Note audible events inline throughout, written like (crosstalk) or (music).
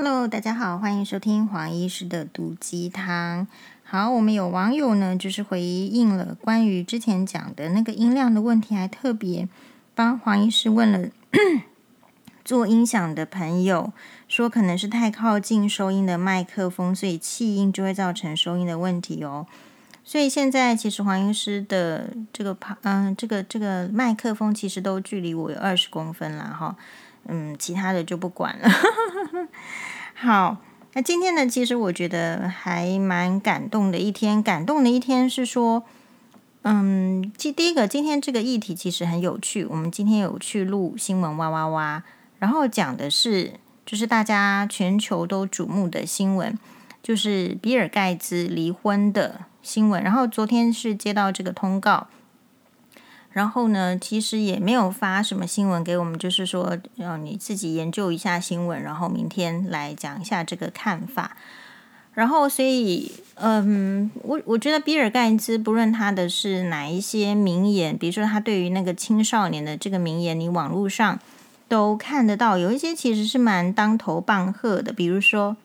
Hello，大家好，欢迎收听黄医师的毒鸡汤。好，我们有网友呢，就是回应了关于之前讲的那个音量的问题，还特别帮黄医师问了 (coughs) 做音响的朋友，说可能是太靠近收音的麦克风，所以气音就会造成收音的问题哦。所以现在其实黄医师的这个旁，嗯，这个这个麦克风其实都距离我有二十公分了哈。嗯，其他的就不管了。好，那今天呢，其实我觉得还蛮感动的一天。感动的一天是说，嗯，第第一个，今天这个议题其实很有趣。我们今天有去录新闻哇哇哇，然后讲的是，就是大家全球都瞩目的新闻，就是比尔盖茨离婚的新闻。然后昨天是接到这个通告。然后呢，其实也没有发什么新闻给我们，就是说让你自己研究一下新闻，然后明天来讲一下这个看法。然后，所以，嗯，我我觉得比尔盖茨不论他的是哪一些名言，比如说他对于那个青少年的这个名言，你网络上都看得到，有一些其实是蛮当头棒喝的。比如说，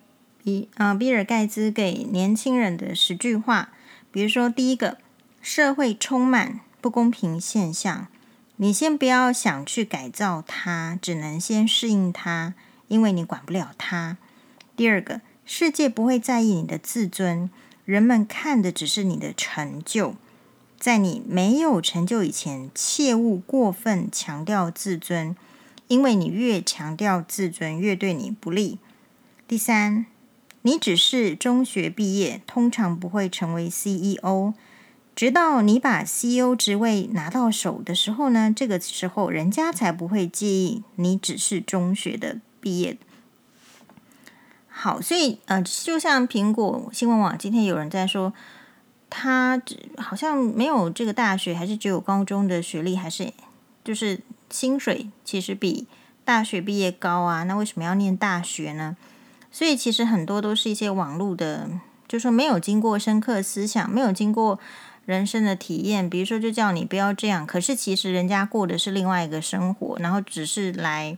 比啊，比尔盖茨给年轻人的十句话，比如说第一个，社会充满。不公平现象，你先不要想去改造它，只能先适应它，因为你管不了它。第二个，世界不会在意你的自尊，人们看的只是你的成就。在你没有成就以前，切勿过分强调自尊，因为你越强调自尊，越对你不利。第三，你只是中学毕业，通常不会成为 CEO。直到你把 CEO 职位拿到手的时候呢，这个时候人家才不会介意你只是中学的毕业。好，所以呃，就像苹果新闻网今天有人在说，他好像没有这个大学，还是只有高中的学历，还是就是薪水其实比大学毕业高啊？那为什么要念大学呢？所以其实很多都是一些网络的，就说没有经过深刻思想，没有经过。人生的体验，比如说，就叫你不要这样。可是其实人家过的是另外一个生活，然后只是来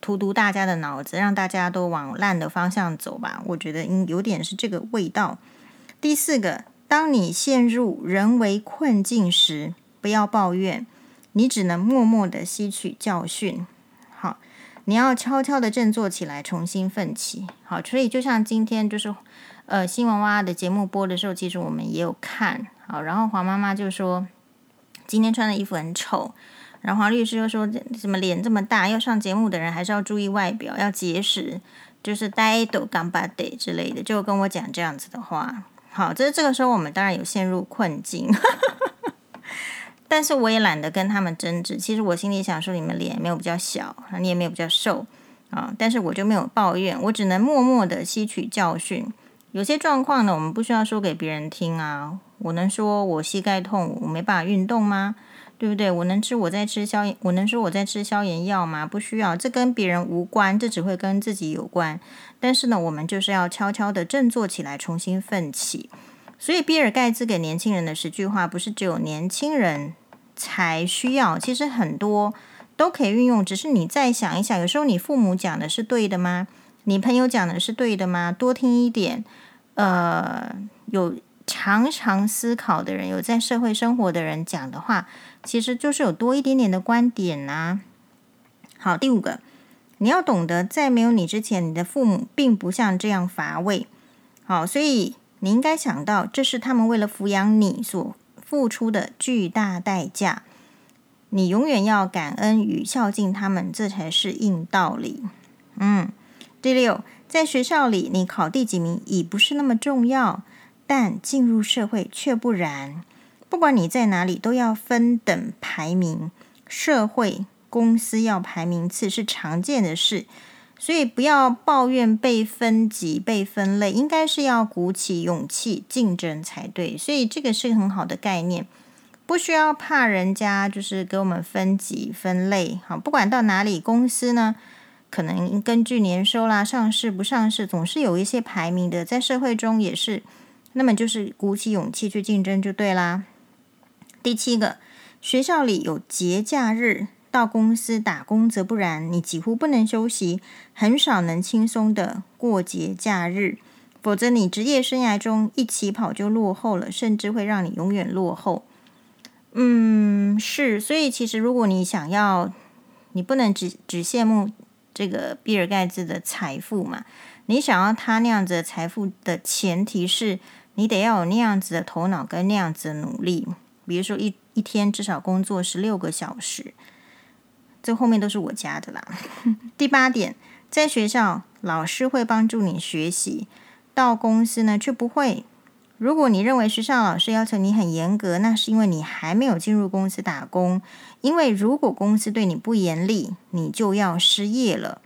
荼毒大家的脑子，让大家都往烂的方向走吧。我觉得应有点是这个味道。第四个，当你陷入人为困境时，不要抱怨，你只能默默的吸取教训。好，你要悄悄的振作起来，重新奋起。好，所以就像今天就是呃新闻哇的节目播的时候，其实我们也有看。好，然后黄妈妈就说今天穿的衣服很丑，然后黄律师又说怎么脸这么大，要上节目的人还是要注意外表，要结实，就是呆斗干巴得之类的，就跟我讲这样子的话。好，这这个时候我们当然有陷入困境，(laughs) 但是我也懒得跟他们争执。其实我心里想说，你们脸没有比较小，你也没有比较瘦啊，但是我就没有抱怨，我只能默默的吸取教训。有些状况呢，我们不需要说给别人听啊。我能说我膝盖痛，我没办法运动吗？对不对？我能吃我在吃消炎，我能说我在吃消炎药吗？不需要，这跟别人无关，这只会跟自己有关。但是呢，我们就是要悄悄的振作起来，重新奋起。所以，比尔盖茨给年轻人的十句话，不是只有年轻人才需要，其实很多都可以运用。只是你再想一想，有时候你父母讲的是对的吗？你朋友讲的是对的吗？多听一点。呃，有常常思考的人，有在社会生活的人讲的话，其实就是有多一点点的观点呐、好，第五个，你要懂得，在没有你之前，你的父母并不像这样乏味。好，所以你应该想到，这是他们为了抚养你所付出的巨大代价。你永远要感恩与孝敬他们，这才是硬道理。嗯，第六。在学校里，你考第几名已不是那么重要，但进入社会却不然。不管你在哪里，都要分等排名。社会、公司要排名次是常见的事，所以不要抱怨被分级、被分类，应该是要鼓起勇气竞争才对。所以这个是很好的概念，不需要怕人家就是给我们分级分类。好，不管到哪里，公司呢？可能根据年收啦，上市不上市，总是有一些排名的，在社会中也是。那么就是鼓起勇气去竞争就对啦。第七个，学校里有节假日，到公司打工则不然，你几乎不能休息，很少能轻松的过节假日，否则你职业生涯中一起跑就落后了，甚至会让你永远落后。嗯，是，所以其实如果你想要，你不能只只羡慕这个比尔盖茨的财富嘛，你想要他那样子的财富的前提是你得要有那样子的头脑跟那样子的努力，比如说一一天至少工作十六个小时，这后面都是我加的啦。(laughs) 第八点，在学校老师会帮助你学习，到公司呢却不会。如果你认为学校老师要求你很严格，那是因为你还没有进入公司打工。因为如果公司对你不严厉，你就要失业了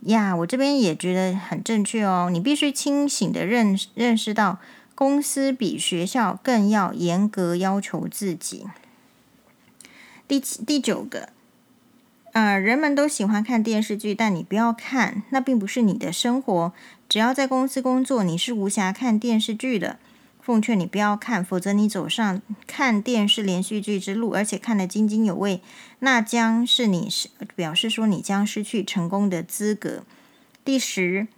呀。我这边也觉得很正确哦。你必须清醒的认认识到，公司比学校更要严格要求自己。第七、第九个，呃，人们都喜欢看电视剧，但你不要看，那并不是你的生活。只要在公司工作，你是无暇看电视剧的。奉劝你不要看，否则你走上看电视连续剧之路，而且看得津津有味，那将是你是表示说你将失去成功的资格。第十，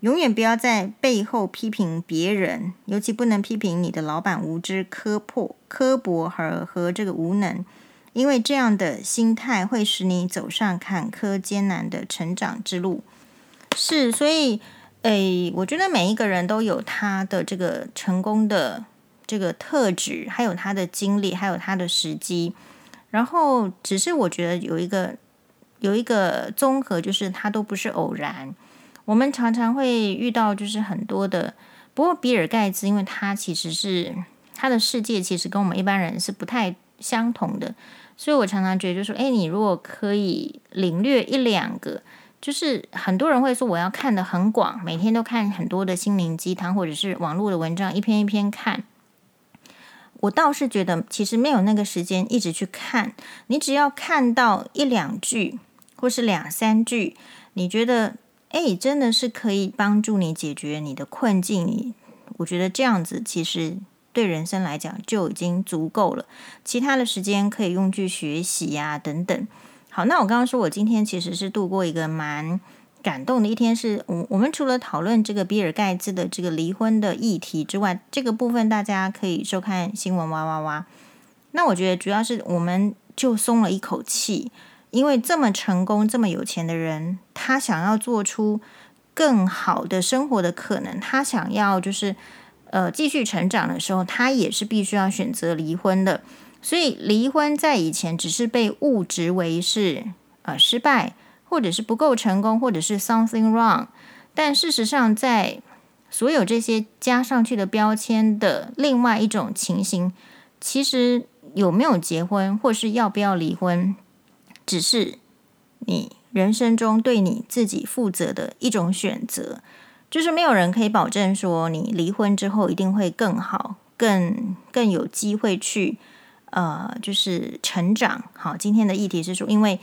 永远不要在背后批评别人，尤其不能批评你的老板无知、刻薄、刻薄和和这个无能，因为这样的心态会使你走上坎坷艰难的成长之路。是，所以。诶，我觉得每一个人都有他的这个成功的这个特质，还有他的经历，还有他的时机。然后，只是我觉得有一个有一个综合，就是他都不是偶然。我们常常会遇到，就是很多的。不过，比尔盖茨，因为他其实是他的世界，其实跟我们一般人是不太相同的，所以我常常觉得，就说，诶，你如果可以领略一两个。就是很多人会说，我要看得很广，每天都看很多的心灵鸡汤或者是网络的文章，一篇一篇看。我倒是觉得其实没有那个时间一直去看。你只要看到一两句或是两三句，你觉得诶，真的是可以帮助你解决你的困境。我觉得这样子其实对人生来讲就已经足够了。其他的时间可以用去学习呀等等。好，那我刚刚说，我今天其实是度过一个蛮感动的一天。是我我们除了讨论这个比尔盖茨的这个离婚的议题之外，这个部分大家可以收看新闻哇哇哇。那我觉得主要是我们就松了一口气，因为这么成功、这么有钱的人，他想要做出更好的生活的可能，他想要就是呃继续成长的时候，他也是必须要选择离婚的。所以离婚在以前只是被误植为是呃失败，或者是不够成功，或者是 something wrong。但事实上，在所有这些加上去的标签的另外一种情形，其实有没有结婚，或是要不要离婚，只是你人生中对你自己负责的一种选择。就是没有人可以保证说你离婚之后一定会更好，更更有机会去。呃，就是成长。好，今天的议题是说，因为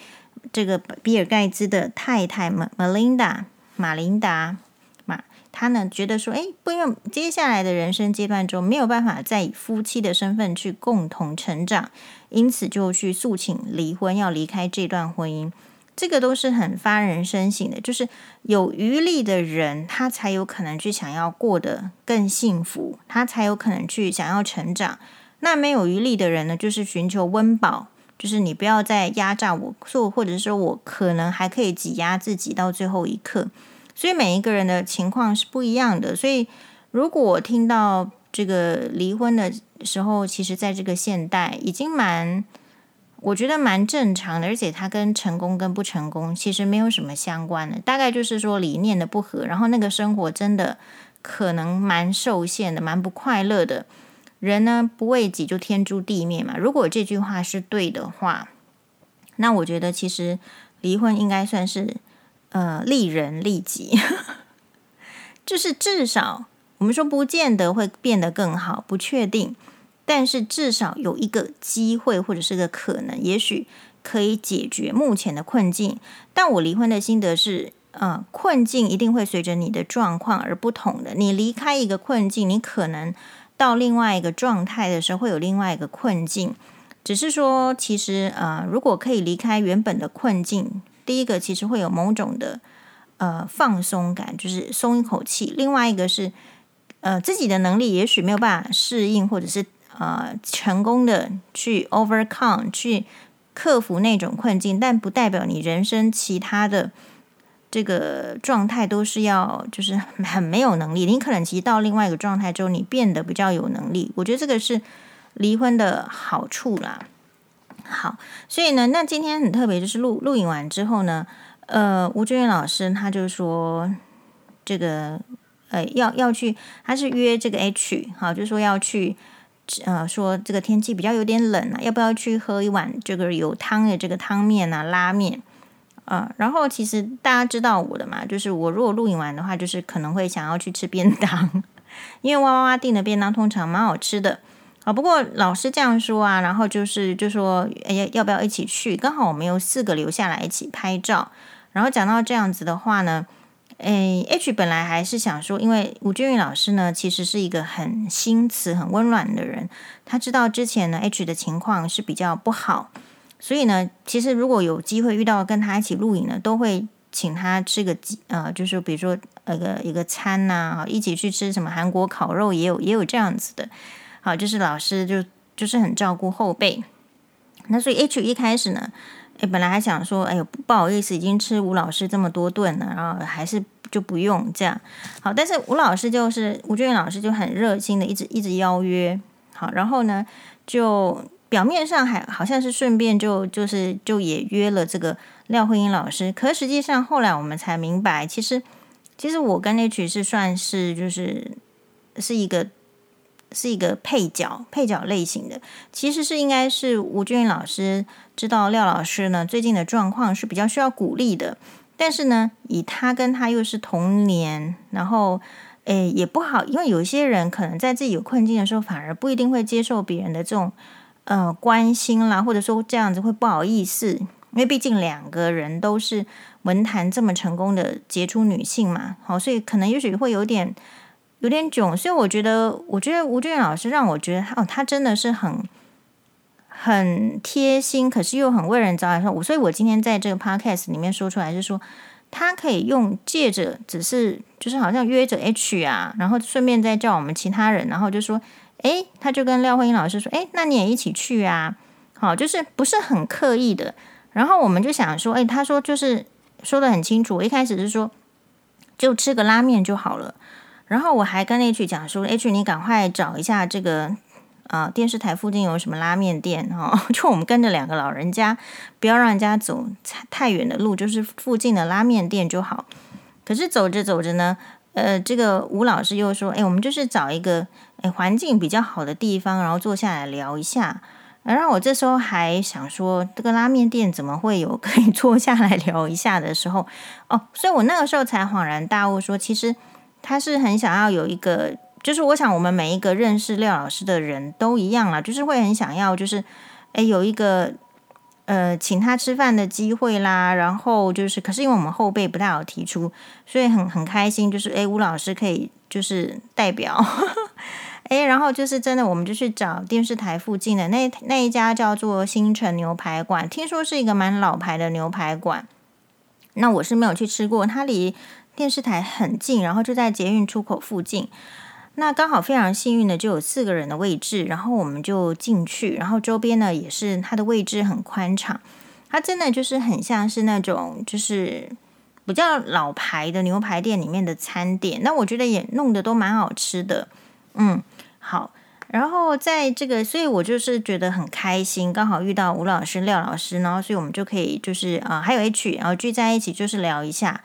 这个比尔盖茨的太太玛玛琳达玛琳达玛，她呢觉得说，哎，不用接下来的人生阶段中没有办法再以夫妻的身份去共同成长，因此就去诉请离婚，要离开这段婚姻。这个都是很发人深省的，就是有余力的人，他才有可能去想要过得更幸福，他才有可能去想要成长。那没有余力的人呢，就是寻求温饱，就是你不要再压榨我，做或者说我可能还可以挤压自己到最后一刻。所以每一个人的情况是不一样的。所以如果我听到这个离婚的时候，其实在这个现代已经蛮，我觉得蛮正常的，而且它跟成功跟不成功其实没有什么相关的，大概就是说理念的不合，然后那个生活真的可能蛮受限的，蛮不快乐的。人呢，不为己，就天诛地灭嘛。如果这句话是对的话，那我觉得其实离婚应该算是呃利人利己，(laughs) 就是至少我们说不见得会变得更好，不确定，但是至少有一个机会或者是个可能，也许可以解决目前的困境。但我离婚的心得是，呃，困境一定会随着你的状况而不同的。你离开一个困境，你可能。到另外一个状态的时候，会有另外一个困境。只是说，其实呃，如果可以离开原本的困境，第一个其实会有某种的呃放松感，就是松一口气；另外一个是呃自己的能力也许没有办法适应，或者是呃成功的去 overcome 去克服那种困境，但不代表你人生其他的这个状态都是要就是很没有能力。你可能其实到另外一个状态之后，你变得比较有能力。我觉得这个是。离婚的好处啦，好，所以呢，那今天很特别，就是录录影完之后呢，呃，吴娟老师他就说，这个呃要要去，他是约这个 H，好，就说要去，呃，说这个天气比较有点冷啊，要不要去喝一碗这个有汤的这个汤面啊，拉面啊，然后其实大家知道我的嘛，就是我如果录影完的话，就是可能会想要去吃便当，(laughs) 因为哇哇哇订的便当通常蛮好吃的。啊，不过老师这样说啊，然后就是就说，哎呀，要不要一起去？刚好我们有四个留下来一起拍照。然后讲到这样子的话呢，诶，H 本来还是想说，因为吴俊宇老师呢，其实是一个很心慈、很温暖的人。他知道之前呢，H 的情况是比较不好，所以呢，其实如果有机会遇到跟他一起录影呢，都会请他吃个呃，就是比如说一个一个餐呐，啊，一起去吃什么韩国烤肉，也有也有这样子的。好，就是老师就就是很照顾后辈，那所以 H 一开始呢，诶，本来还想说，哎呦，不好意思，已经吃吴老师这么多顿了，然后还是就不用这样。好，但是吴老师就是吴俊老师就很热心的一直一直邀约，好，然后呢，就表面上还好像是顺便就就是就也约了这个廖慧英老师，可实际上后来我们才明白，其实其实我跟 H 是算是就是是一个。是一个配角，配角类型的，其实是应该是吴俊老师知道廖老师呢最近的状况是比较需要鼓励的，但是呢，以他跟他又是同年，然后诶也不好，因为有些人可能在自己有困境的时候，反而不一定会接受别人的这种呃关心啦，或者说这样子会不好意思，因为毕竟两个人都是文坛这么成功的杰出女性嘛，好，所以可能也许会有点。有点囧，所以我觉得，我觉得吴俊老师让我觉得，哦，他真的是很很贴心，可是又很为人着想。我所以，我今天在这个 podcast 里面说出来，是说他可以用借着，只是就是好像约着 H 啊，然后顺便再叫我们其他人，然后就说，诶，他就跟廖慧英老师说，诶，那你也一起去啊，好，就是不是很刻意的。然后我们就想说，诶，他说就是说得很清楚，一开始是说就吃个拉面就好了。然后我还跟 H 讲说，H 你赶快找一下这个啊、呃、电视台附近有什么拉面店哈、哦，(laughs) 就我们跟着两个老人家，不要让人家走太远的路，就是附近的拉面店就好。可是走着走着呢，呃，这个吴老师又说，哎，我们就是找一个哎环境比较好的地方，然后坐下来聊一下。然后我这时候还想说，这个拉面店怎么会有 (laughs) 可以坐下来聊一下的时候？哦，所以我那个时候才恍然大悟说，其实。他是很想要有一个，就是我想我们每一个认识廖老师的人都一样啦，就是会很想要，就是诶有一个呃请他吃饭的机会啦，然后就是可是因为我们后辈不太好提出，所以很很开心，就是诶吴老师可以就是代表，诶然后就是真的我们就去找电视台附近的那那一家叫做新城牛排馆，听说是一个蛮老牌的牛排馆，那我是没有去吃过，它离。电视台很近，然后就在捷运出口附近。那刚好非常幸运的就有四个人的位置，然后我们就进去。然后周边呢也是它的位置很宽敞，它真的就是很像是那种就是比较老牌的牛排店里面的餐点。那我觉得也弄得都蛮好吃的。嗯，好。然后在这个，所以我就是觉得很开心，刚好遇到吴老师、廖老师，然后所以我们就可以就是啊、还有 H，然后聚在一起就是聊一下。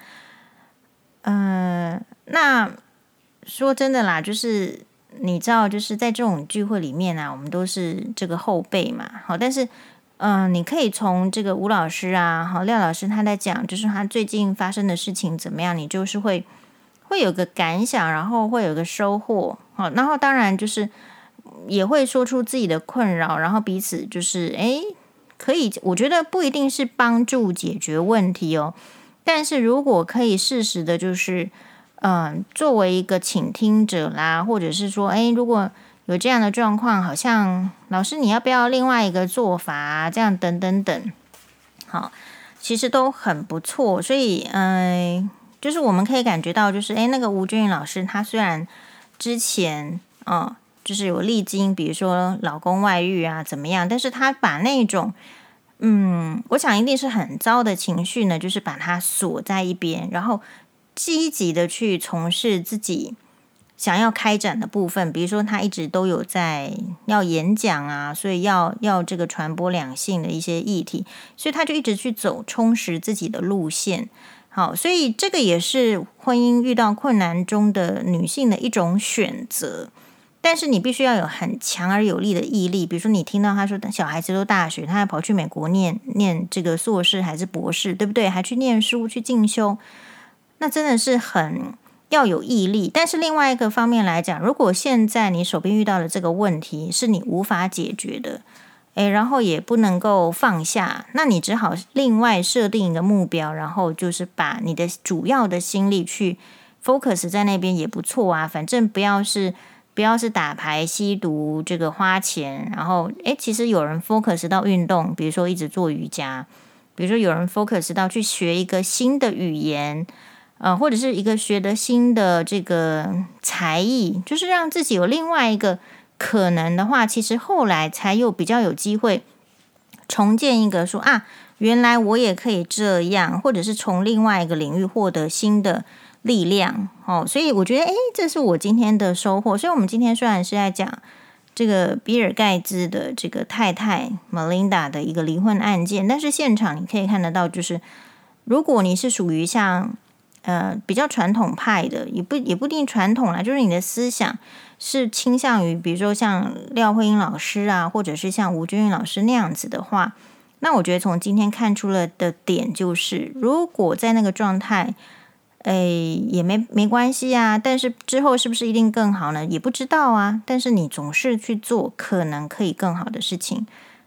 嗯、那说真的啦，就是你知道，就是在这种聚会里面啊，我们都是这个后辈嘛，好，但是嗯、你可以从这个吴老师啊，好，廖老师他在讲，就是他最近发生的事情怎么样，你就是会会有个感想，然后会有个收获，好，然后当然就是也会说出自己的困扰，然后彼此就是哎，可以，我觉得不一定是帮助解决问题哦。但是如果可以适时的，就是，嗯、作为一个倾听者啦，或者是说，哎，如果有这样的状况，好像老师你要不要另外一个做法？这样等等等，好，其实都很不错。所以，嗯、就是我们可以感觉到，就是诶，那个吴君老师，他虽然之前啊、就是有历经，比如说老公外遇啊，怎么样，但是他把那种，嗯，我想一定是很糟的情绪呢，就是把它锁在一边，然后积极的去从事自己。想要开展的部分，比如说他一直都有在要演讲啊，所以要要这个传播两性的一些议题，所以他就一直去走充实自己的路线。好，所以这个也是婚姻遇到困难中的女性的一种选择。但是你必须要有很强而有力的毅力，比如说你听到他说小孩子都大学，他还跑去美国念念这个硕士还是博士，对不对？还去念书去进修，那真的是很。要有毅力，但是另外一个方面来讲，如果现在你手边遇到的这个问题是你无法解决的，诶，然后也不能够放下，那你只好另外设定一个目标，然后就是把你的主要的心力去 focus 在那边也不错啊。反正不要是不要是打牌、吸毒、这个花钱，然后诶，其实有人 focus 到运动，比如说一直做瑜伽，比如说有人 focus 到去学一个新的语言。呃，或者是一个学得新的这个才艺，就是让自己有另外一个可能的话，其实后来才有比较有机会重建一个说啊，原来我也可以这样，或者是从另外一个领域获得新的力量。哦，所以我觉得，诶，这是我今天的收获。所以，我们今天虽然是在讲这个比尔盖茨的这个太太 Melinda 的一个离婚案件，但是现场你可以看得到，就是如果你是属于像。呃，比较传统派的，也不也不一定传统啦，就是你的思想是倾向于，比如说像廖慧英老师啊，或者是像吴君玉老师那样子的话，那我觉得从今天看出了的点就是，如果在那个状态，哎，也没没关系啊，但是之后是不是一定更好呢？也不知道啊。但是你总是去做可能可以更好的事情。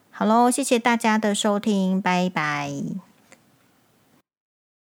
好喽，谢谢大家的收听，拜拜。